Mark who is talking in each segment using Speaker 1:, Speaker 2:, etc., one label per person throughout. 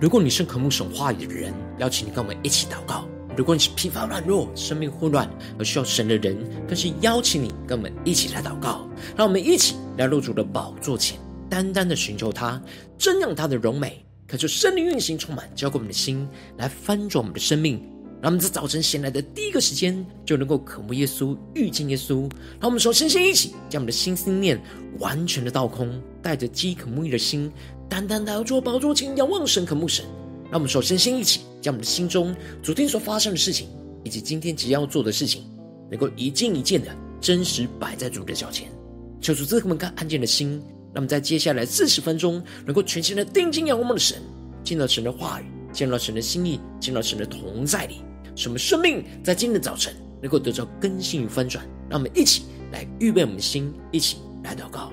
Speaker 1: 如果你是渴慕神话语的人，邀请你跟我们一起祷告；如果你是疲乏软弱、生命混乱而需要神的人，更是邀请你跟我们一起来祷告。让我们一起来入主的宝座前，单单的寻求他，真让他的荣美，可就生灵运行充满，浇灌我们的心，来翻转我们的生命。让我们在早晨醒来的第一个时间，就能够渴慕耶稣、遇见耶稣。让我们首先先一起将我们的心思念完全的倒空，带着饥渴沐浴的心。单单来到主宝座前，仰望神、渴慕神。让我们首先先一起将我们的心中昨天所发生的事情，以及今天即将要做的事情，能够一件一件的真实摆在主的脚前。求主赐给我们安静的心，让我们在接下来四十分钟，能够全心的定睛仰望我们的神，见到神的话语，见到神的心意，见到神的同在里，使我们生命在今天的早晨能够得到更新与翻转。让我们一起来预备我们的心，一起来祷告。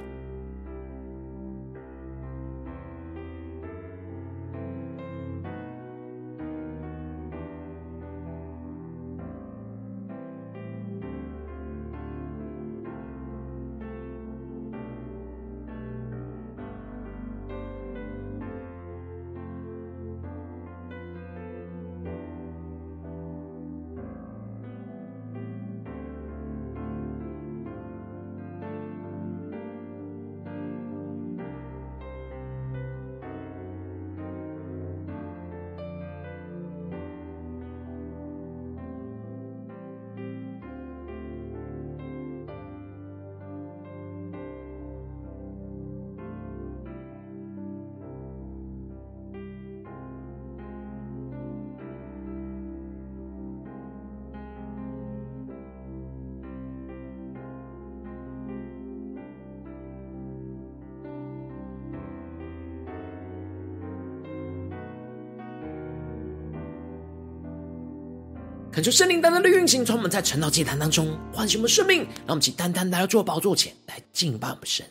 Speaker 1: 恳求圣灵单单的运行，从我们在晨祷祭坛当中唤醒我们生命，让我们起单单来到主宝座前来敬拜我们神。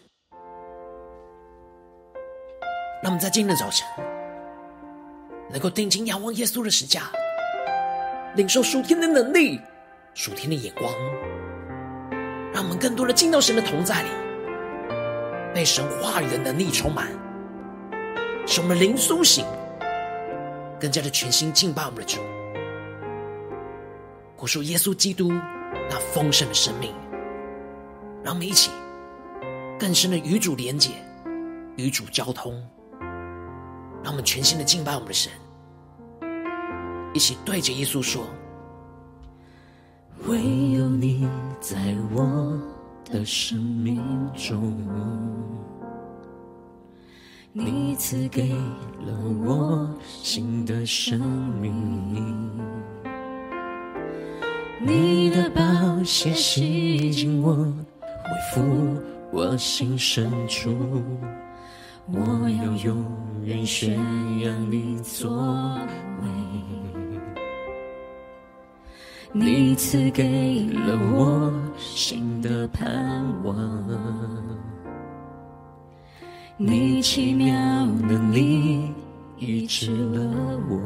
Speaker 1: 让我们在今天的早晨能够定睛仰望耶稣的十架，领受属天的能力、属天的眼光，让我们更多的进到神的同在里，被神话语的能力充满，使我们灵苏醒，更加的全心敬拜我们的主。活出耶稣基督那丰盛的生命，让我们一起更深的与主连结，与主交通，让我们全心的敬拜我们的神，一起对着耶稣说：
Speaker 2: 唯有你在我的生命中，你赐给了我新的生命。你的宝血洗净我，恢复我心深处。我要永远宣扬你作为。你赐给了我新的盼望，你奇妙能力医治了我。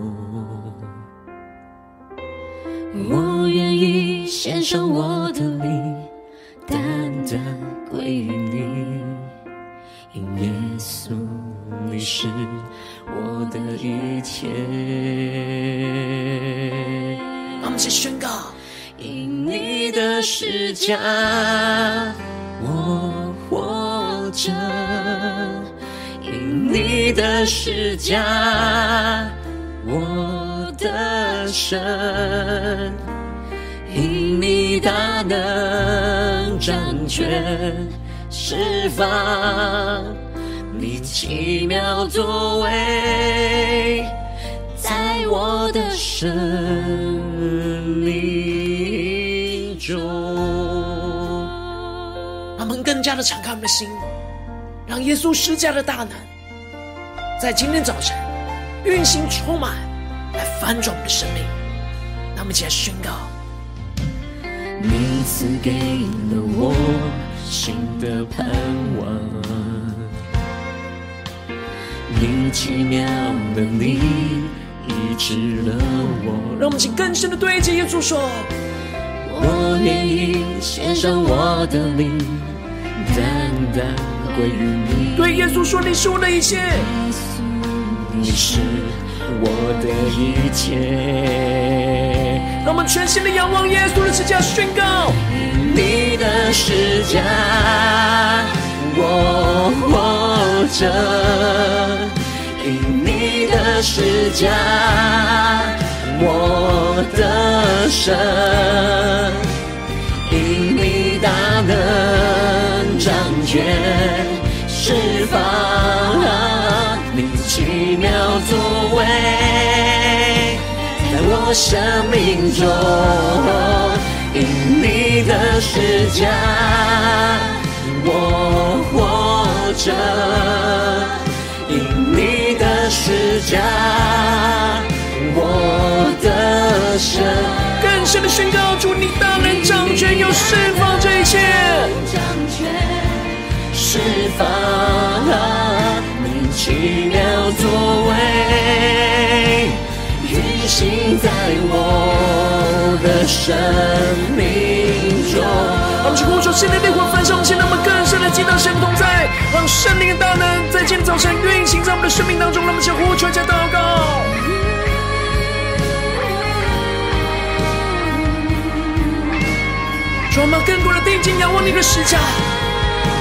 Speaker 2: 我愿意献上我的灵，单单归于你，因耶稣你是我的一切。
Speaker 1: 让我们一起宣告：
Speaker 2: 因你的十架，我活着；因你的十架，我。的神，因你大能掌权释放，你奇妙作为，在我的生命中。
Speaker 1: 他们更加的敞开我们的心，让耶稣施加的大能，在今天早晨运行充满。来翻转我们的生命，让我们一起来宣告：
Speaker 2: 你赐给了我新的盼望，你奇妙的你医治了我。
Speaker 1: 让我们一起更深的对着耶稣说：
Speaker 2: 我愿意献上我的灵，单单归于你。
Speaker 1: 对耶稣说：你是我的一切，
Speaker 2: 耶稣，你是。我的一切。
Speaker 1: 让我们全心的仰望耶稣的十架，宣告
Speaker 2: 你的十架，我活着；因你的十架，我的神；因你大能掌权。释放奇妙作为，在我生命中，因你的施加，我活着；因你的施加，我得胜。
Speaker 1: 更深的宣告，主你大能掌权，又释放这一切。
Speaker 2: 释放你奇妙作为，运行在我的生命中。
Speaker 1: 让我们去呼求圣灵的烈火焚烧，现在我们更深的进到神同在，让圣灵的大能在今天早晨运行在我们的生命当中。让我们先呼求加祷告，让我们更多的定睛仰望你的十架。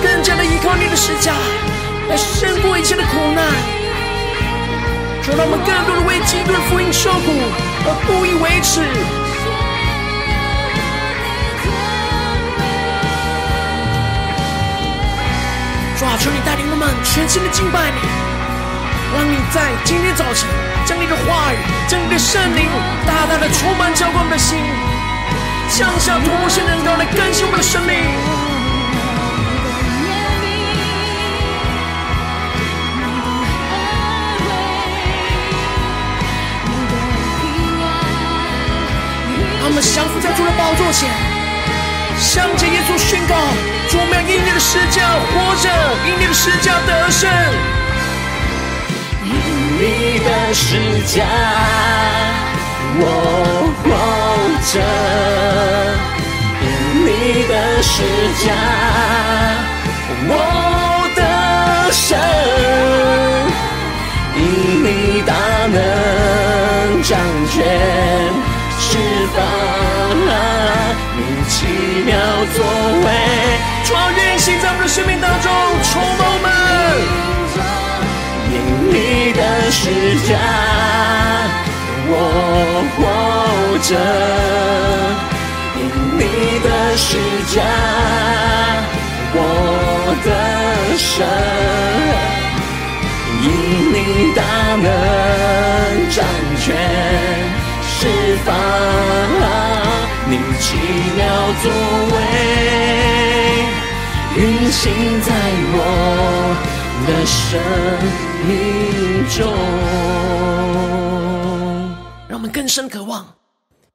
Speaker 1: 更加的依靠你的十架，来胜过一切的苦难，就让我们更多的为基督的福音受苦而不以为耻。主啊，求你带领我们全新的敬拜你，让你在今天早晨将你的话语、将你的圣灵大大的充满浇灌我们的心，降下突破性能高来更新我们的生命。我们降服在主的宝座前，向着耶稣宣告：主，我们要因你的十架活着，因你的十架得胜。
Speaker 2: 因你的十架，我活着；因你的十架，我得胜。因你大能掌权。释放你奇妙作为，
Speaker 1: 主要运行在我们的生命当中，充满我们。
Speaker 2: 因你的施加，我活着；因你的施加，我得胜；因你大能掌权。你奇妙作为，运行在我的生命中。
Speaker 1: 让我们更深渴望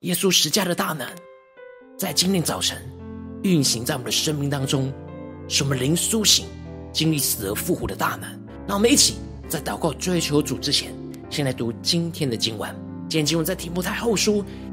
Speaker 1: 耶稣十架的大能，在今天早晨运行在我们的生命当中，使我们灵苏醒，经历死而复活的大能。让我们一起在祷告追求主之前，先来读今天的经文。今天经文在题目太后书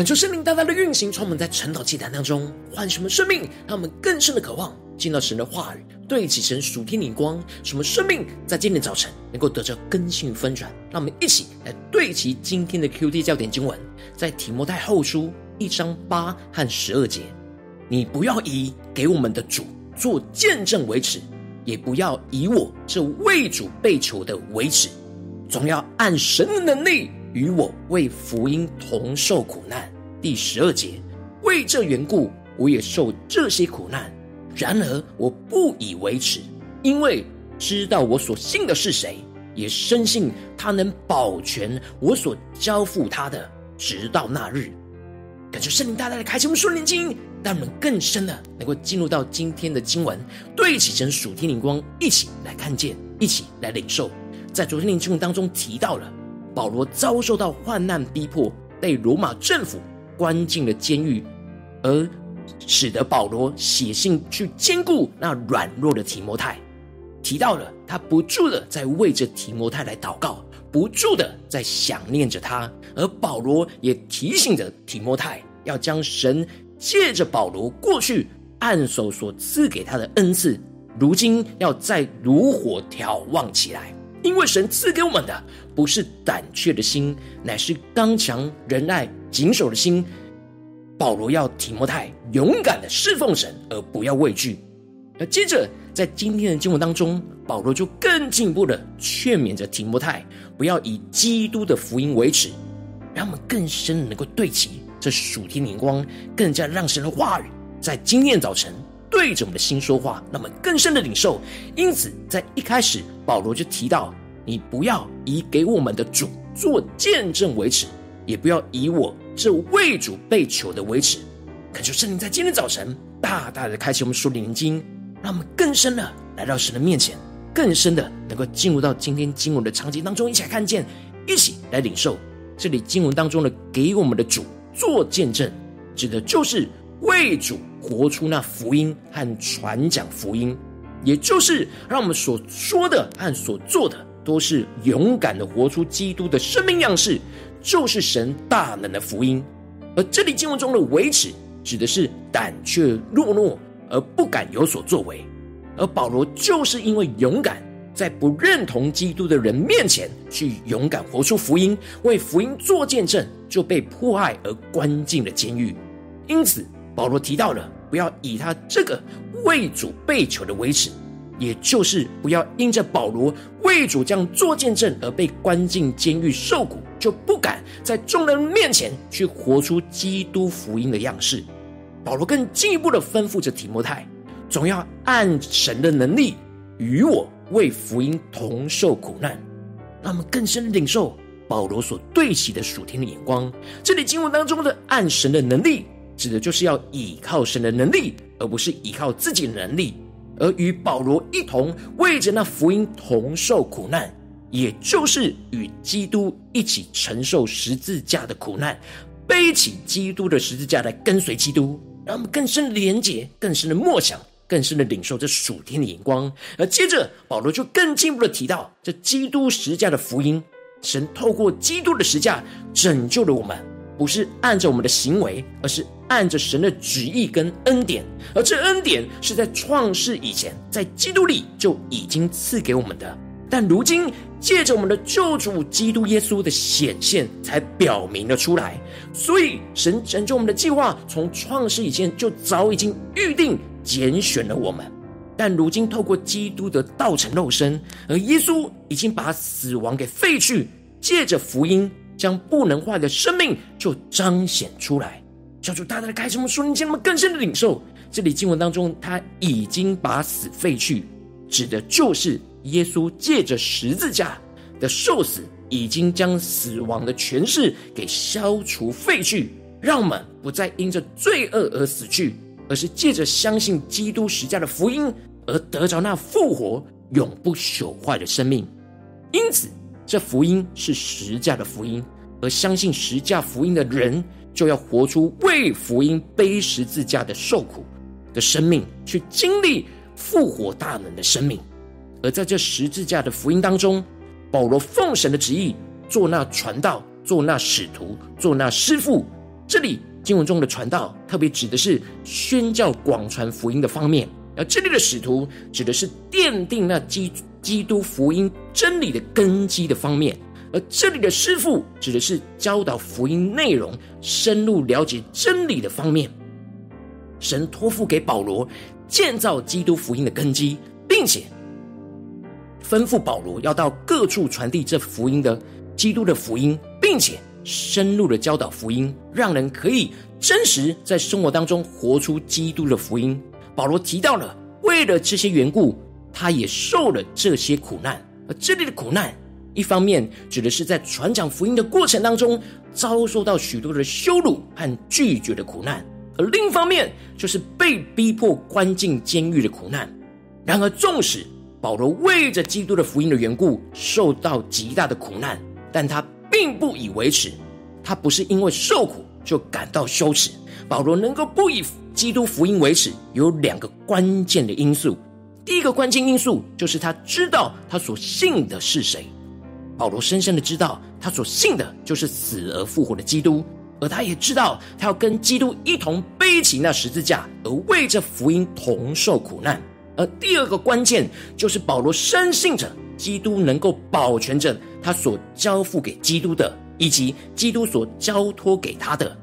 Speaker 1: 恳求圣灵大大的运行，充满在晨祷祭坛当中，唤醒我们生命，让我们更深的渴望见到神的话语，对齐神属天灵光，使我们生命在今天早晨能够得着更新与翻转。让我们一起来对齐今天的 QD 焦点经文，在提摩太后书一章八和十二节。你不要以给我们的主做见证为耻，也不要以我这为主被囚的为耻，总要按神的能力。与我为福音同受苦难。第十二节，为这缘故，我也受这些苦难。然而我不以为耻，因为知道我所信的是谁，也深信他能保全我所交付他的，直到那日。感谢圣灵大大的开启我们属灵经，让我们更深的能够进入到今天的经文，对齐神属天灵光，一起来看见，一起来领受。在昨天的经文当中提到了。保罗遭受到患难逼迫，被罗马政府关进了监狱，而使得保罗写信去坚固那软弱的提摩太。提到了他不住的在为着提摩太来祷告，不住的在想念着他。而保罗也提醒着提摩太，要将神借着保罗过去按手所赐给他的恩赐，如今要再如火挑旺起来。因为神赐给我们的不是胆怯的心，乃是刚强、仁爱、谨守的心。保罗要提摩太勇敢的侍奉神，而不要畏惧。而接着在今天的经文当中，保罗就更进一步的劝勉着提摩太，不要以基督的福音为耻，让我们更深的能够对齐这属天灵光，更加让神的话语在今天早晨。对着我们的心说话，那么更深的领受。因此，在一开始，保罗就提到：你不要以给我们的主做见证为耻，也不要以我这为主被囚的为耻。恳求圣灵在今天早晨大大的开启我们属灵的经，让我们更深的来到神的面前，更深的能够进入到今天经文的场景当中，一起来看见，一起来领受。这里经文当中的给我们的主做见证，指的就是为主。活出那福音和传讲福音，也就是让我们所说的和所做的，都是勇敢的活出基督的生命样式，就是神大能的福音。而这里经文中的维持，指的是胆怯懦弱而不敢有所作为。而保罗就是因为勇敢，在不认同基督的人面前去勇敢活出福音，为福音做见证，就被迫害而关进了监狱。因此。保罗提到了，不要以他这个为主被囚的为耻，也就是不要因着保罗为主这样做见证而被关进监狱受苦，就不敢在众人面前去活出基督福音的样式。保罗更进一步的吩咐着提摩太，总要按神的能力与我为福音同受苦难。让我们更深领受保罗所对齐的属天的眼光。这里经文当中的按神的能力。指的就是要倚靠神的能力，而不是依靠自己的能力，而与保罗一同为着那福音同受苦难，也就是与基督一起承受十字架的苦难，背起基督的十字架来跟随基督，让我们更深的连结，更深的默想，更深的领受这属天的眼光。而接着保罗就更进一步的提到，这基督十字架的福音，神透过基督的十字架拯救了我们，不是按着我们的行为，而是。按着神的旨意跟恩典，而这恩典是在创世以前，在基督里就已经赐给我们的。但如今借着我们的救主基督耶稣的显现，才表明了出来。所以神拯救我们的计划，从创世以前就早已经预定拣选了我们。但如今透过基督的道成肉身，而耶稣已经把死亡给废去，借着福音将不能坏的生命就彰显出来。叫主大大的开启我们属灵经，让我们更深的领受。这里经文当中，他已经把死废去，指的就是耶稣借着十字架的受死，已经将死亡的权势给消除废去，让我们不再因着罪恶而死去，而是借着相信基督十架的福音，而得着那复活、永不朽坏的生命。因此，这福音是十架的福音，而相信十架福音的人。就要活出为福音背十字架的受苦的生命，去经历复活大能的生命。而在这十字架的福音当中，保罗奉神的旨意做那传道，做那使徒，做那师傅，这里经文中的传道，特别指的是宣教广传福音的方面；而这里的使徒，指的是奠定那基基督福音真理的根基的方面；而这里的师傅，指的是教导福音内容、深入了解真理的方面。神托付给保罗建造基督福音的根基，并且吩咐保罗要到各处传递这福音的基督的福音，并且。深入的教导福音，让人可以真实在生活当中活出基督的福音。保罗提到了，为了这些缘故，他也受了这些苦难。而这里的苦难，一方面指的是在传讲福音的过程当中，遭受到许多的羞辱和拒绝的苦难；而另一方面，就是被逼迫关进监狱的苦难。然而，纵使保罗为着基督的福音的缘故，受到极大的苦难，但他。并不以为耻，他不是因为受苦就感到羞耻。保罗能够不以基督福音为耻，有两个关键的因素。第一个关键因素就是他知道他所信的是谁。保罗深深的知道他所信的就是死而复活的基督，而他也知道他要跟基督一同背起那十字架，而为这福音同受苦难。而第二个关键就是保罗深信着。基督能够保全着他所交付给基督的，以及基督所交托给他的。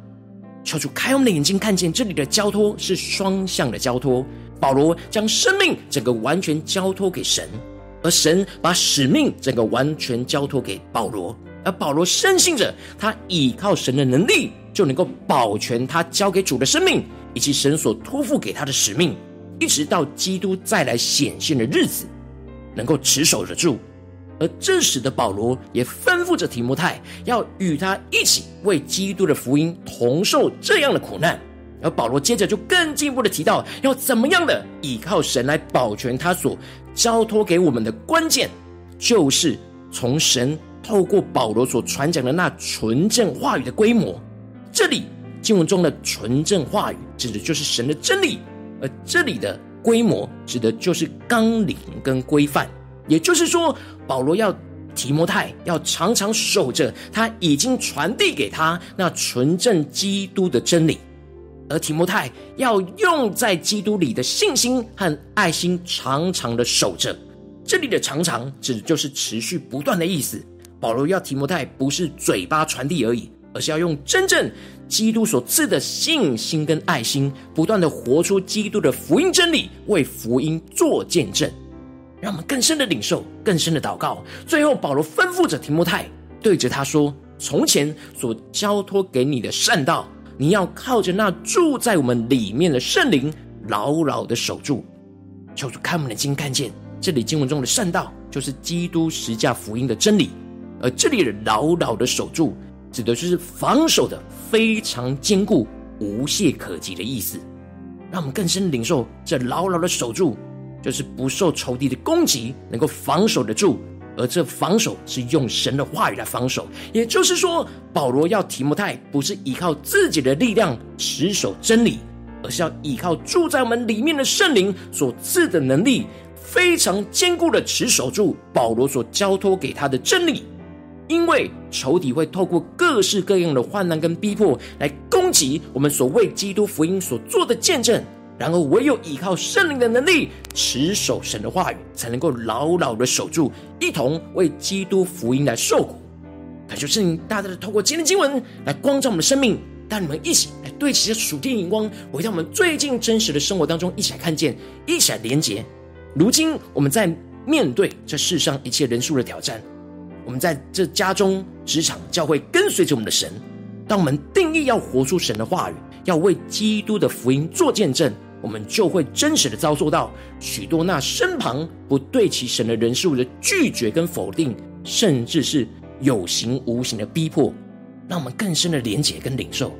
Speaker 1: 求主开我们的眼睛，看见这里的交托是双向的交托。保罗将生命整个完全交托给神，而神把使命整个完全交托给保罗。而保罗深信着，他倚靠神的能力，就能够保全他交给主的生命，以及神所托付给他的使命，一直到基督再来显现的日子。能够持守得住，而这时的保罗也吩咐着提摩太，要与他一起为基督的福音同受这样的苦难。而保罗接着就更进一步的提到，要怎么样的依靠神来保全他所交托给我们的关键，就是从神透过保罗所传讲的那纯正话语的规模。这里经文中的纯正话语，指的就是神的真理，而这里的。规模指的就是纲领跟规范，也就是说，保罗要提摩太要常常守着他已经传递给他那纯正基督的真理，而提摩太要用在基督里的信心和爱心，常常的守着。这里的“常常”指的就是持续不断的意思。保罗要提摩太不是嘴巴传递而已，而是要用真正。基督所赐的信心跟爱心，不断的活出基督的福音真理，为福音做见证，让我们更深的领受，更深的祷告。最后，保罗吩咐着提摩太，对着他说：“从前所交托给你的善道，你要靠着那住在我们里面的圣灵，牢牢的守住。”求主开我们的睛，看见这里经文中的善道，就是基督十架福音的真理，而这里的牢牢的守住。指的就是防守的非常坚固、无懈可击的意思，让我们更深领受这牢牢的守住，就是不受仇敌的攻击，能够防守得住。而这防守是用神的话语来防守，也就是说，保罗要提摩太不是依靠自己的力量持守真理，而是要依靠住在我们里面的圣灵所赐的能力，非常坚固的持守住保罗所交托给他的真理。因为仇敌会透过各式各样的患难跟逼迫来攻击我们所为基督福音所做的见证，然而唯有依靠圣灵的能力，持守神的话语，才能够牢牢的守住，一同为基督福音来受苦。感谢圣灵大大的透过今天经文来光照我们的生命，带你们一起来对齐这属天眼光，回到我们最近真实的生活当中，一起来看见，一起来连结。如今我们在面对这世上一切人数的挑战。我们在这家中、职场、教会，跟随着我们的神。当我们定义要活出神的话语，要为基督的福音做见证，我们就会真实的遭受到许多那身旁不对其神的人事物的拒绝跟否定，甚至是有形无形的逼迫，让我们更深的连结跟领受。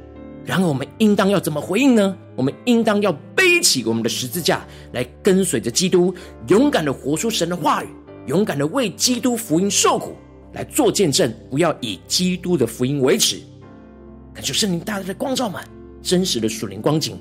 Speaker 1: 然而，我们应当要怎么回应呢？我们应当要背起我们的十字架，来跟随着基督，勇敢的活出神的话语，勇敢的为基督福音受苦。来做见证，不要以基督的福音为耻。感谢圣灵大大的光照满真实的属灵光景。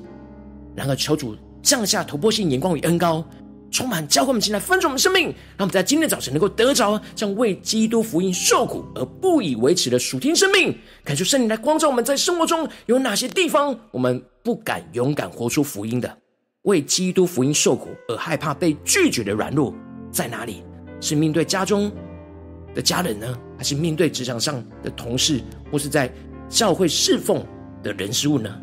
Speaker 1: 然而，求主降下突破性眼光与恩膏，充满教会我们进来分盛我们生命，让我们在今天早晨能够得着这样为基督福音受苦而不以为耻的属天生命。恳求圣灵来光照我们在生活中有哪些地方我们不敢勇敢活出福音的，为基督福音受苦而害怕被拒绝的软弱在哪里？是面对家中的家人呢，还是面对职场上的同事，或是在教会侍奉的人事物呢？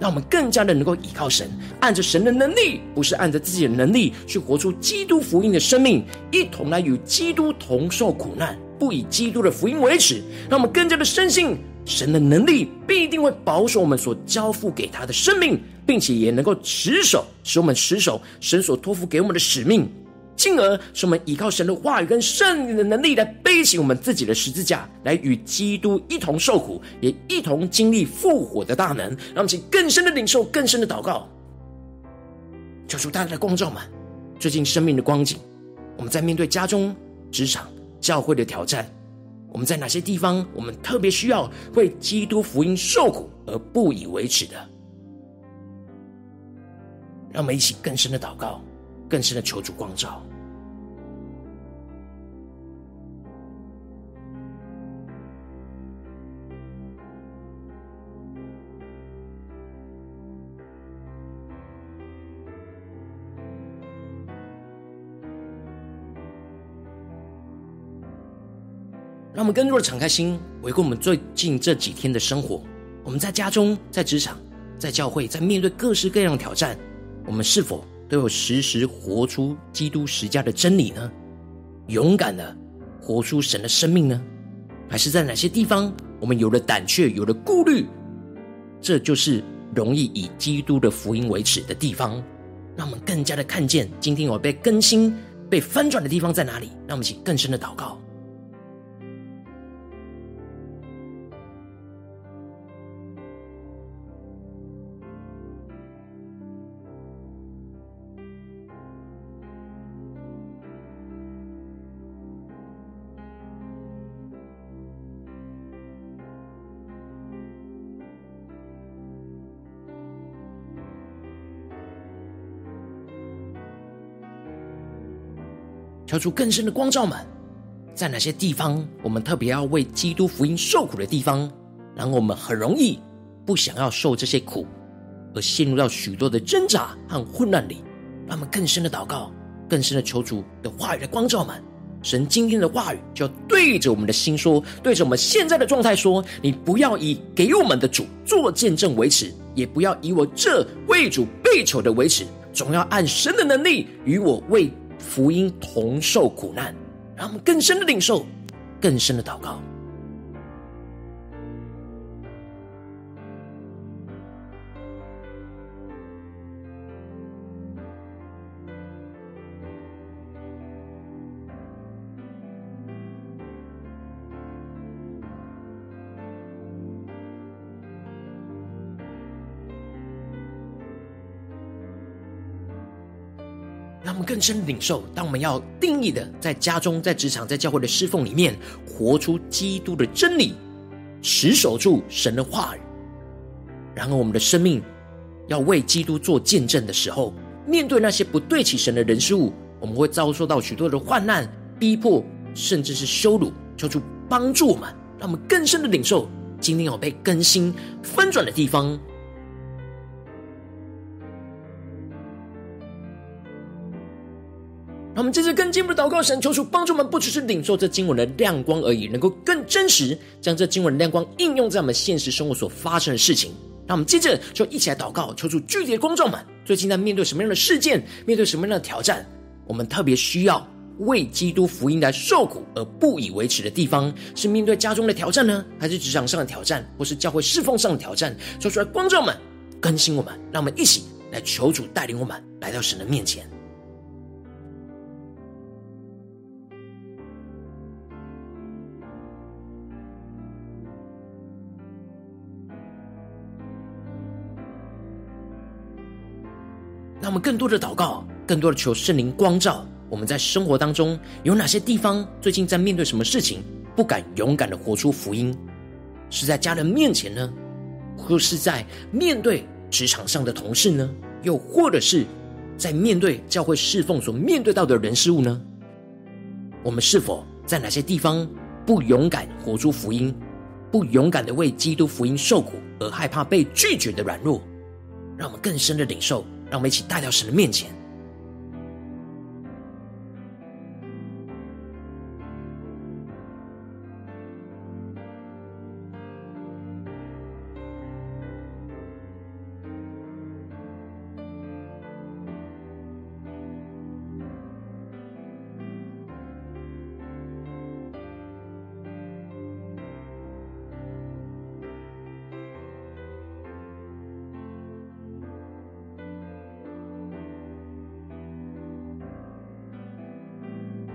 Speaker 1: 让我们更加的能够依靠神，按着神的能力，不是按着自己的能力去活出基督福音的生命，一同来与基督同受苦难，不以基督的福音为耻。让我们更加的深信神的能力必定会保守我们所交付给他的生命，并且也能够持守，使我们持守神所托付给我们的使命。进而使我们依靠神的话语跟圣灵的能力来背起我们自己的十字架，来与基督一同受苦，也一同经历复活的大能。让我们去更深的领受，更深的祷告，求主大家的光照们，最近生命的光景，我们在面对家中、职场、教会的挑战，我们在哪些地方，我们特别需要为基督福音受苦而不以为耻的？让我们一起更深的祷告。更深的求主光照，让我们更多的敞开心，回顾我们最近这几天的生活。我们在家中、在职场、在教会，在面对各式各样的挑战，我们是否都有时时活出基督十架的真理呢？勇敢的活出神的生命呢？还是在哪些地方我们有了胆怯，有了顾虑？这就是容易以基督的福音为耻的地方。让我们更加的看见，今天我被更新、被翻转的地方在哪里？让我们一起更深的祷告。跳出更深的光照们，在哪些地方我们特别要为基督福音受苦的地方，然后我们很容易不想要受这些苦，而陷入到许多的挣扎和混乱里。让我们更深的祷告，更深的求主的话语的光照们。神今天的话语就要对着我们的心说，对着我们现在的状态说：你不要以给我们的主做见证为耻，也不要以我这为主被囚的为耻，总要按神的能力与我为。福音同受苦难，让我们更深的领受，更深的祷告。更深领受，当我们要定义的，在家中、在职场、在教会的侍奉里面，活出基督的真理，持守住神的话语。然后，我们的生命要为基督做见证的时候，面对那些不对起神的人事物，我们会遭受到许多的患难、逼迫，甚至是羞辱。求主帮助我们，让我们更深的领受，今天有被更新、翻转的地方。让我们这次更进一步的祷告，神求主帮助我们，不只是领受这经文的亮光而已，能够更真实将这经文的亮光应用在我们现实生活所发生的事情。让我们接着就一起来祷告，求主具体的光照们，最近在面对什么样的事件，面对什么样的挑战，我们特别需要为基督福音来受苦而不以为耻的地方，是面对家中的挑战呢，还是职场上的挑战，或是教会侍奉上的挑战？说出来，光照们，更新我们，让我们一起来求主带领我们来到神的面前。我们更多的祷告，更多的求圣灵光照。我们在生活当中有哪些地方，最近在面对什么事情，不敢勇敢的活出福音？是在家人面前呢，或是在面对职场上的同事呢？又或者是在面对教会侍奉所面对到的人事物呢？我们是否在哪些地方不勇敢活出福音，不勇敢的为基督福音受苦，而害怕被拒绝的软弱？让我们更深的领受，让我们一起带到神的面前。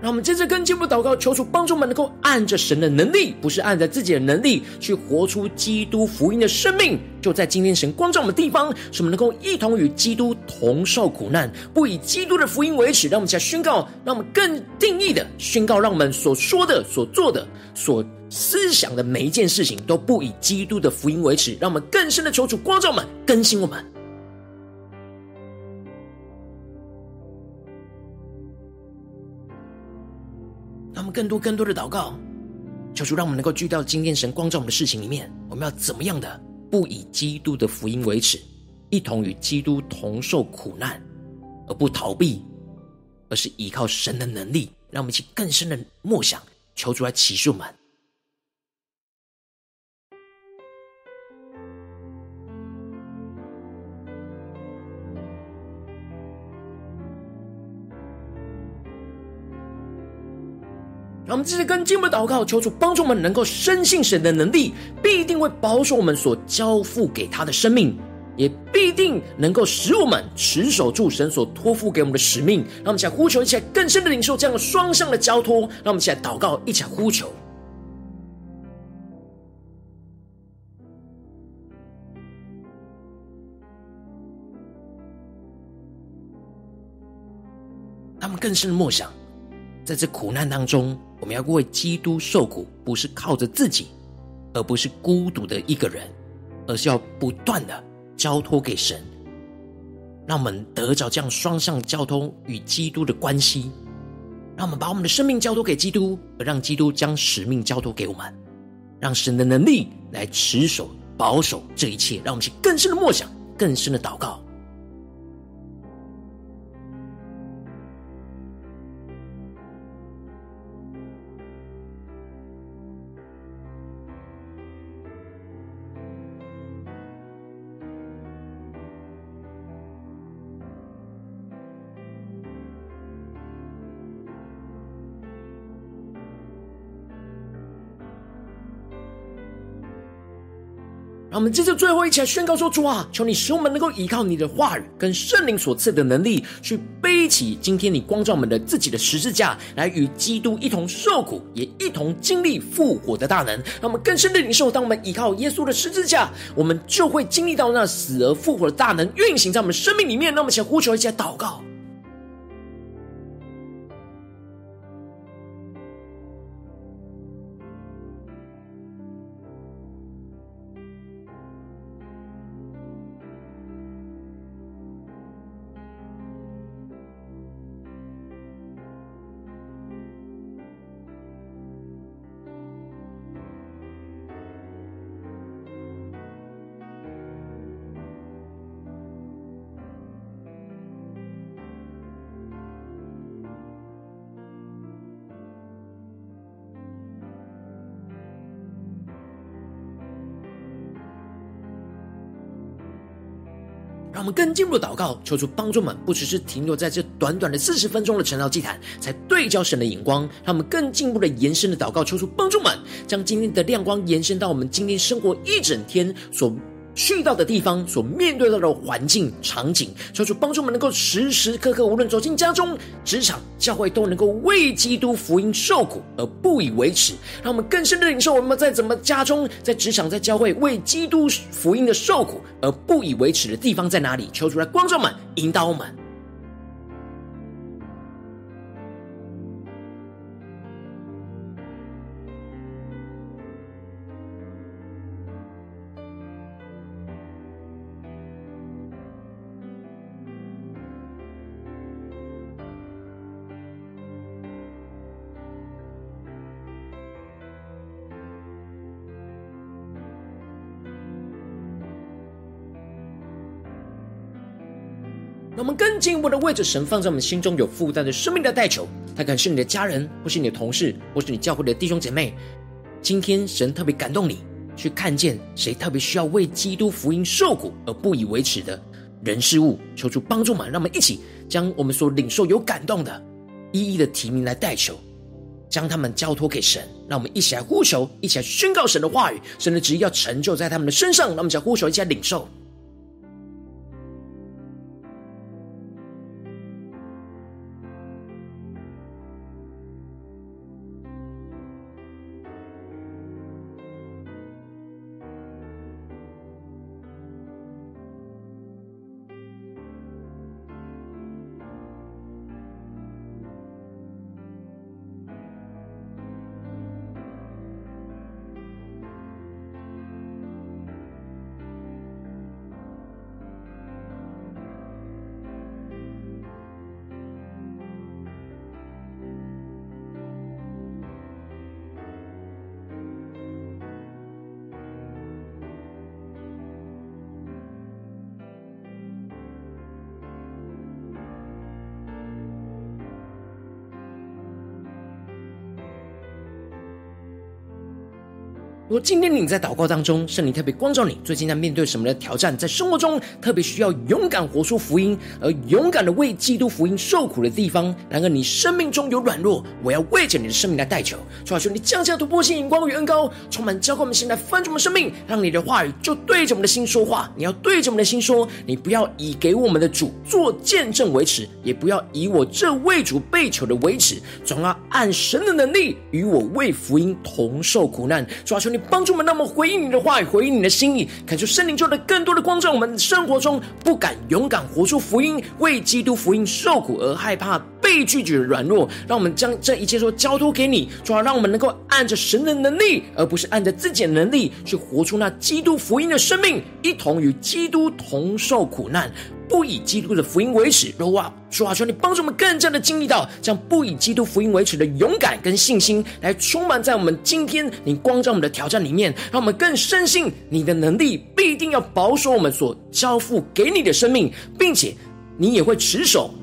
Speaker 1: 我们接着跟进步祷告，求主帮助我们能够按着神的能力，不是按着自己的能力，去活出基督福音的生命。就在今天，神光照我们地方，使我们能够一同与基督同受苦难，不以基督的福音为耻。让我们一起来宣告，让我们更定义的宣告，让我们所说的、所做的、所思想的每一件事情，都不以基督的福音为耻。让我们更深的求主光照我们，更新我们。更多更多的祷告，求主让我们能够聚到今天神光照我们的事情里面，我们要怎么样的不以基督的福音为耻，一同与基督同受苦难，而不逃避，而是依靠神的能力，让我们去更深的默想，求主来启示我们。让我们继续跟进一步祷告，求主帮助我们能够深信神的能力，必定会保守我们所交付给他的生命，也必定能够使我们持守住神所托付给我们的使命。让我们一起来呼求，一起来更深的领受这样的双向的交托。让我们一起来祷告，一起来呼求。他们更深的默想。在这苦难当中，我们要为基督受苦，不是靠着自己，而不是孤独的一个人，而是要不断的交托给神，让我们得着这样双向交通与基督的关系，让我们把我们的生命交托给基督，而让基督将使命交托给我们，让神的能力来持守保守这一切，让我们去更深的默想，更深的祷告。让我们接着最后一起来宣告说：主啊，求你使我们能够依靠你的话语跟圣灵所赐的能力，去背起今天你光照我们的自己的十字架，来与基督一同受苦，也一同经历复活的大能。让我们更深的领受，当我们依靠耶稣的十字架，我们就会经历到那死而复活的大能运行在我们生命里面。让我们一起来呼求，一下祷告。更进一步的祷告，求主帮助们，不只是停留在这短短的四十分钟的晨祷祭坛，才对焦神的眼光。让我们更进一步的延伸的祷告，求主帮助们，将今天的亮光延伸到我们今天生活一整天所去到的地方，所面对到的环境场景，求主帮助我们能够时时刻刻，无论走进家中、职场、教会，都能够为基督福音受苦而不以为耻。让我们更深的领受，我们在怎么家中、在职场、在教会为基督福音的受苦而不以为耻的地方在哪里？求主来光照们，引导我们。更进一步的为着神放在我们心中有负担的生命的代求。他可能是你的家人，或是你的同事，或是你教会的弟兄姐妹。今天神特别感动你，去看见谁特别需要为基督福音受苦而不以为耻的人事物，求主帮助嘛。让我们一起将我们所领受有感动的，一一的提名来代求。将他们交托给神，让我们一起来呼求，一起来宣告神的话语，神的旨意要成就在他们的身上。让我们一起来呼求，一起来领受。如果今天你在祷告当中，圣灵特别光照你，最近在面对什么的挑战，在生活中特别需要勇敢活出福音，而勇敢的为基督福音受苦的地方，然而你生命中有软弱，我要为着你的生命来代求，主啊，求你降下突破性眼光与恩膏，充满浇灌我们心来翻转我们生命，让你的话语就对着我们的心说话。你要对着我们的心说，你不要以给我们的主做见证为耻，也不要以我这为主被囚的为耻，总要按神的能力与我为福音同受苦难。主啊，求你。帮助我们，让我们回应你的话语，回应你的心意，恳求圣灵中的更多的光照我们生活中不敢勇敢活出福音，为基督福音受苦而害怕被拒绝的软弱，让我们将 这一切都交托给你，主要让我们能够按着神的能力，而不是按着自己的能力去活出那基督福音的生命，一同与基督同受苦难。不以基督的福音为耻，主啊，主啊，求你帮助我们更加的经历到，将不以基督福音为耻的勇敢跟信心，来充满在我们今天你光照我们的挑战里面，让我们更深信你的能力必定要保守我们所交付给你的生命，并且你也会持守，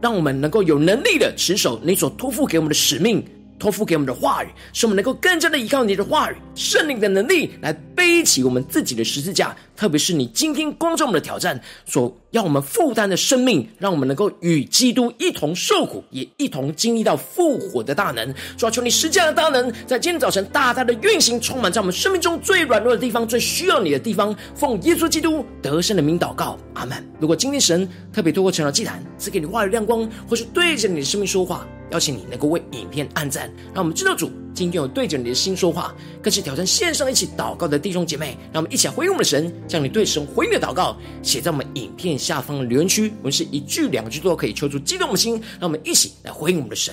Speaker 1: 让我们能够有能力的持守你所托付给我们的使命。托付给我们的话语，使我们能够更加的依靠你的话语、圣灵的能力，来背起我们自己的十字架。特别是你今天光照我们的挑战，所要我们负担的生命，让我们能够与基督一同受苦，也一同经历到复活的大能。主啊，求你施加的大能，在今天早晨大大的运行，充满在我们生命中最软弱的地方、最需要你的地方。奉耶稣基督得胜的名祷告，阿门。如果今天神特别透过成了祭坛赐给你话语亮光，或是对着你的生命说话。邀请你能够为影片按赞，让我们知道主今天我对着你的心说话，更是挑战线上一起祷告的弟兄姐妹，让我们一起来回应我们的神，将你对神回应的祷告写在我们影片下方的留言区，我们是一句两句都可以抽出激动的心，让我们一起来回应我们的神。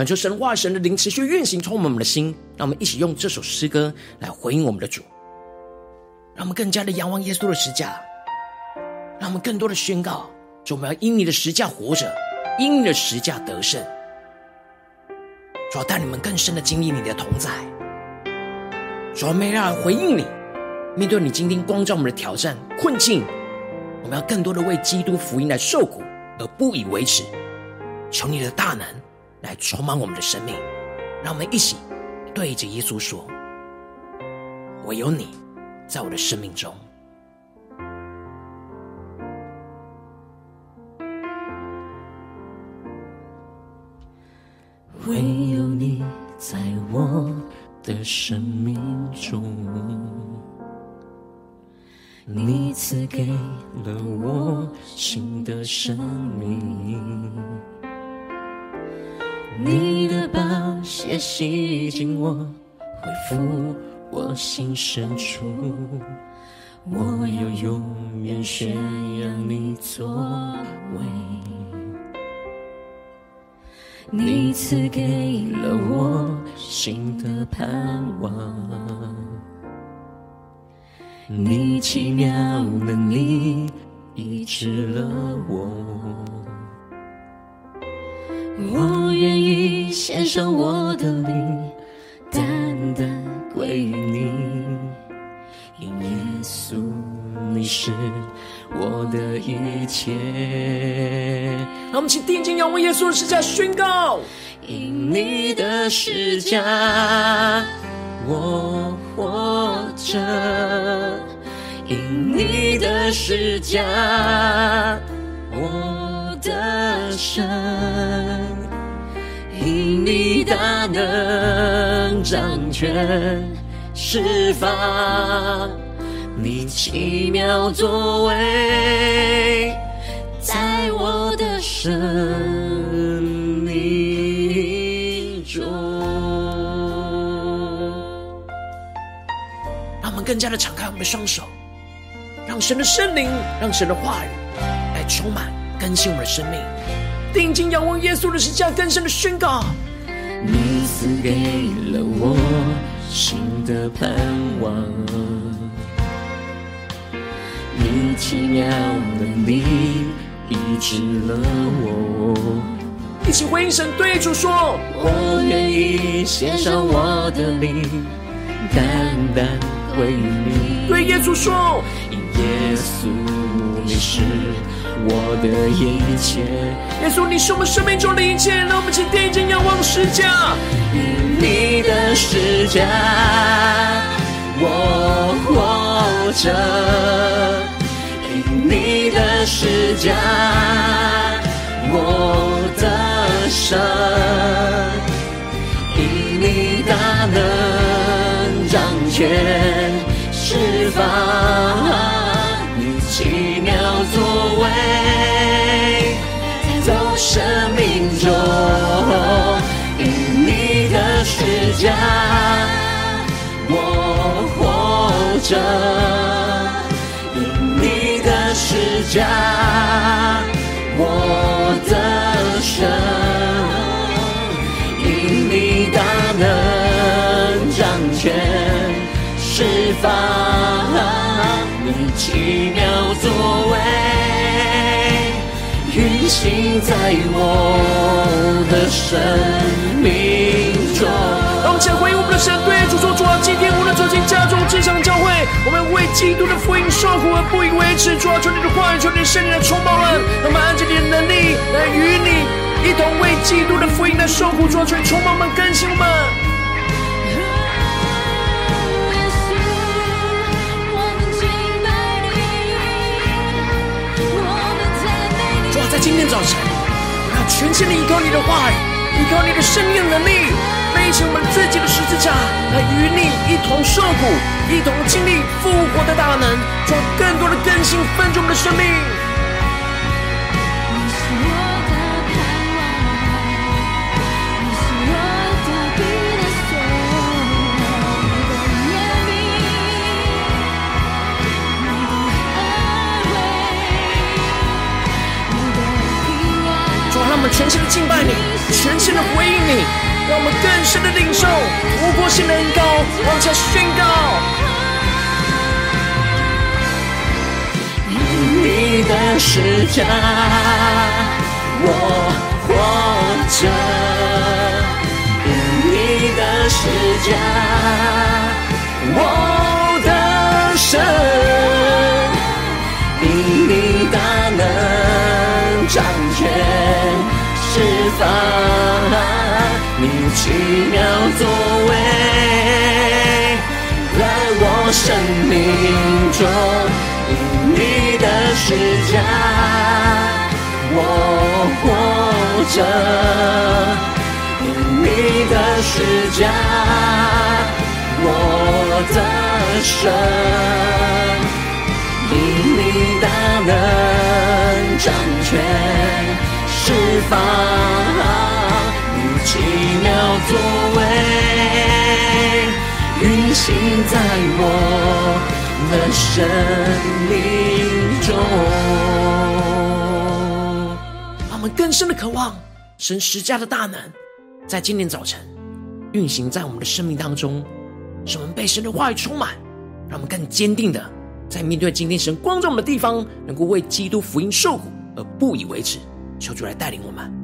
Speaker 1: 恳求神话神的灵持续运行，充满我们的心。让我们一起用这首诗歌来回应我们的主，让我们更加的仰望耶稣的十架，让我们更多的宣告：主，我们要因你的十架活着，因你的十架得胜。主要带你们更深的经历你的同在。主要没让人回应你，面对你今天光照我们的挑战困境，我们要更多的为基督福音来受苦，而不以为耻。求你的大能。来充满我们的生命，让我们一起对着耶稣说：“唯有你在我的生命中，
Speaker 2: 唯有你在我的生命中，你赐给了我新的生命。”你的宝血洗净我，恢复我心深处。我要永远宣扬你作为。你赐给了我新的盼望，你奇妙能力医治了我，我愿意献上我的灵，单单归于你，因耶稣你是我的一切。
Speaker 1: 让我们请定睛仰望耶稣的十架，宣告：
Speaker 2: 因你的十架，我活着。因你的十架，我的神；因你大能掌权释放，你奇妙作为，在我的生命中。
Speaker 1: 让我们更加的敞开我们的双手。让神的圣灵，让神的话语来充满更新我们的生命。定睛仰望耶稣的十架，更深的宣告：
Speaker 2: 你赐给了我新的盼望，你奇妙能力医治了我。
Speaker 1: 一起回应神，对主说：
Speaker 2: 我愿意献上我的灵，单单归于你。
Speaker 1: 对耶稣说。
Speaker 2: 耶稣，你是我的一切。
Speaker 1: 耶稣，你是我们生命中的一切。让我们请定睛仰望世界，
Speaker 2: 因你的世界，我活着；因你的世界，我得胜；因你大能掌权释放。奇妙作为，都生命中，因你的十架，我活着；因你的十架，我得胜；因你大能掌权释放。奇妙作为，运行在我的生命中。
Speaker 1: 让我们回应我们的神，对主说：主啊，今天无论走进家中、职场、教会，我们为基督的福音受苦而不以为耻。主啊，求你的话语，求你的圣灵来充满我们，让我们按着你的能力来与你一同为基督的福音来受苦。主啊，求你充满我们，更新我们。今天早晨，我要全心的依靠你的话语，依靠你的生命能力，背起我们自己的十字架，来与你一同受苦，一同经历复活的大能，做更多的更新，分足我们的生命。我们全心的敬拜你，全心的回应你，让我们更深的领受突破性的恩膏，往下宣告。
Speaker 2: 你的十架，我活着；你的十架，我得胜；你奇妙作为，在我生命中，因你的十架，我活着；因你的十架，我的神；因你大能掌权。释放奇妙作为，运行在我的生命中。
Speaker 1: 让我们更深的渴望神十架的大能，在今天早晨运行在我们的生命当中，使我们被神的话语充满，让我们更坚定的在面对今天神光照的地方，能够为基督福音受苦而不以为耻。求主来带领我们。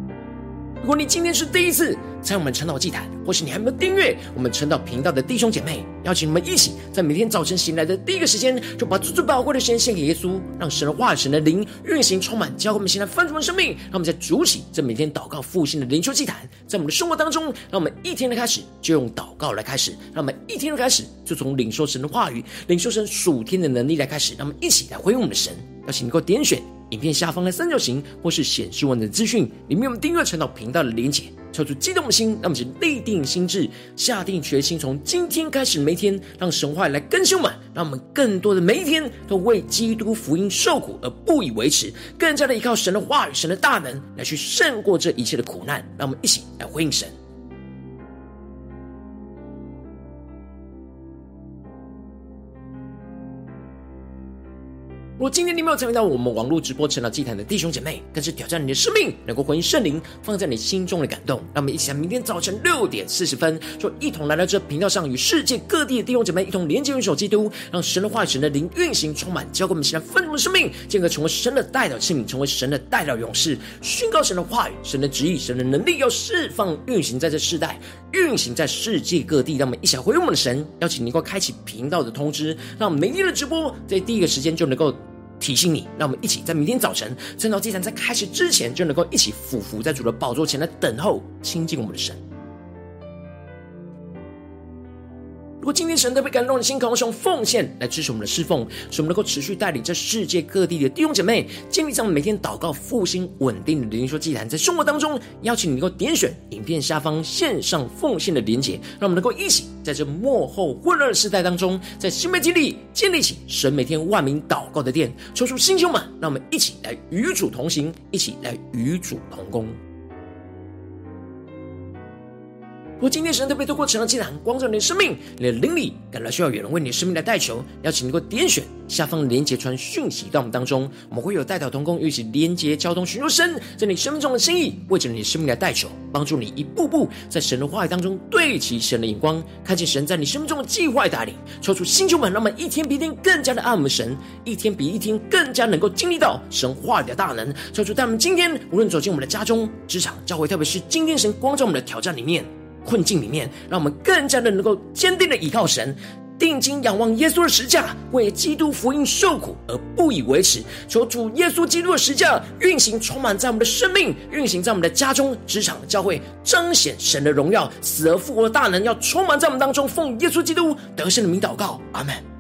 Speaker 1: 如果你今天是第一次在我们晨祷祭坛，或是你还没有订阅我们晨祷频道的弟兄姐妹，邀请你们一起在每天早晨醒来的第一个时间，就把最最宝贵的时间献给耶稣，让神的话语、神的灵运行充满，教会我们现在丰盛的生命。让我们在主起这每天祷告复兴的灵修祭坛，在我们的生活当中，让我们一天的开始就用祷告来开始，让我们一天的开始就从领受神的话语、领受神属天的能力来开始，让我们一起来回应我们的神。邀请你给我点选。影片下方的三角形，或是显示文的资讯，里面我们订阅陈祷频道的连结，抽出激动的心，让我们立定心智，下定决心，从今天开始每一天，让神话来更新我们，让我们更多的每一天都为基督福音受苦而不以为耻，更加的依靠神的话语、神的大能来去胜过这一切的苦难。让我们一起来回应神。如果今天你没有参与到我们网络直播晨祷祭坛的弟兄姐妹，更是挑战你的生命，能够回应圣灵放在你心中的感动。让我们一起在明天早晨六点四十分，就一同来到这频道上，与世界各地的弟兄姐妹一同连接、元首基督，让神的话语、神的灵运行充满，教给我们现在丰盛的生命，进而成为神的代表器皿，成为神的代表勇士，宣告神的话语、神的旨意、神的能力，要释放运行在这世代，运行在世界各地。让我们一起来回应我们的神，邀请你能够开启频道的通知，让明天的直播在第一个时间就能够。提醒你，让我们一起在明天早晨趁到祭坛在开始之前，就能够一起俯伏在主的宝座前来等候亲近我们的神。如果今天神特别感动的心，渴望用奉献来支持我们的侍奉，使我们能够持续带领这世界各地的弟兄姐妹建立上每天祷告复兴稳定的灵修祭坛，在生活当中邀请你能够点选影片下方线上奉献的连结，让我们能够一起在这幕后混乱的时代当中，在新媒体里建立起神每天万名祷告的殿，抽出心胸们，让我们一起来与主同行，一起来与主同工。如果今天神特别透过晨祷祭坛光照你的生命，你的灵里感到需要有人为你生命来代求，邀请你能够点选下方连结传讯息到我们当中，我们会有代表同工，一起连结交通，寻求神在你生命中的心意，为着你生命来代求，帮助你一步步在神的话语当中对齐神的眼光，看见神在你生命中的计划带领，抽出星球们，让我们一天比一天更加的爱我们神，一天比一天更加能够经历到神话语的大能，抽出在我们今天无论走进我们的家中、职场、教会，特别是今天神光照我们的挑战里面。困境里面，让我们更加的能够坚定的依靠神，定睛仰望耶稣的十架，为基督福音受苦而不以为耻。求主耶稣基督的十架运行充满在我们的生命，运行在我们的家中、职场、教会，彰显神的荣耀，死而复活的大能要充满在我们当中。奉耶稣基督得胜的名祷告，阿门。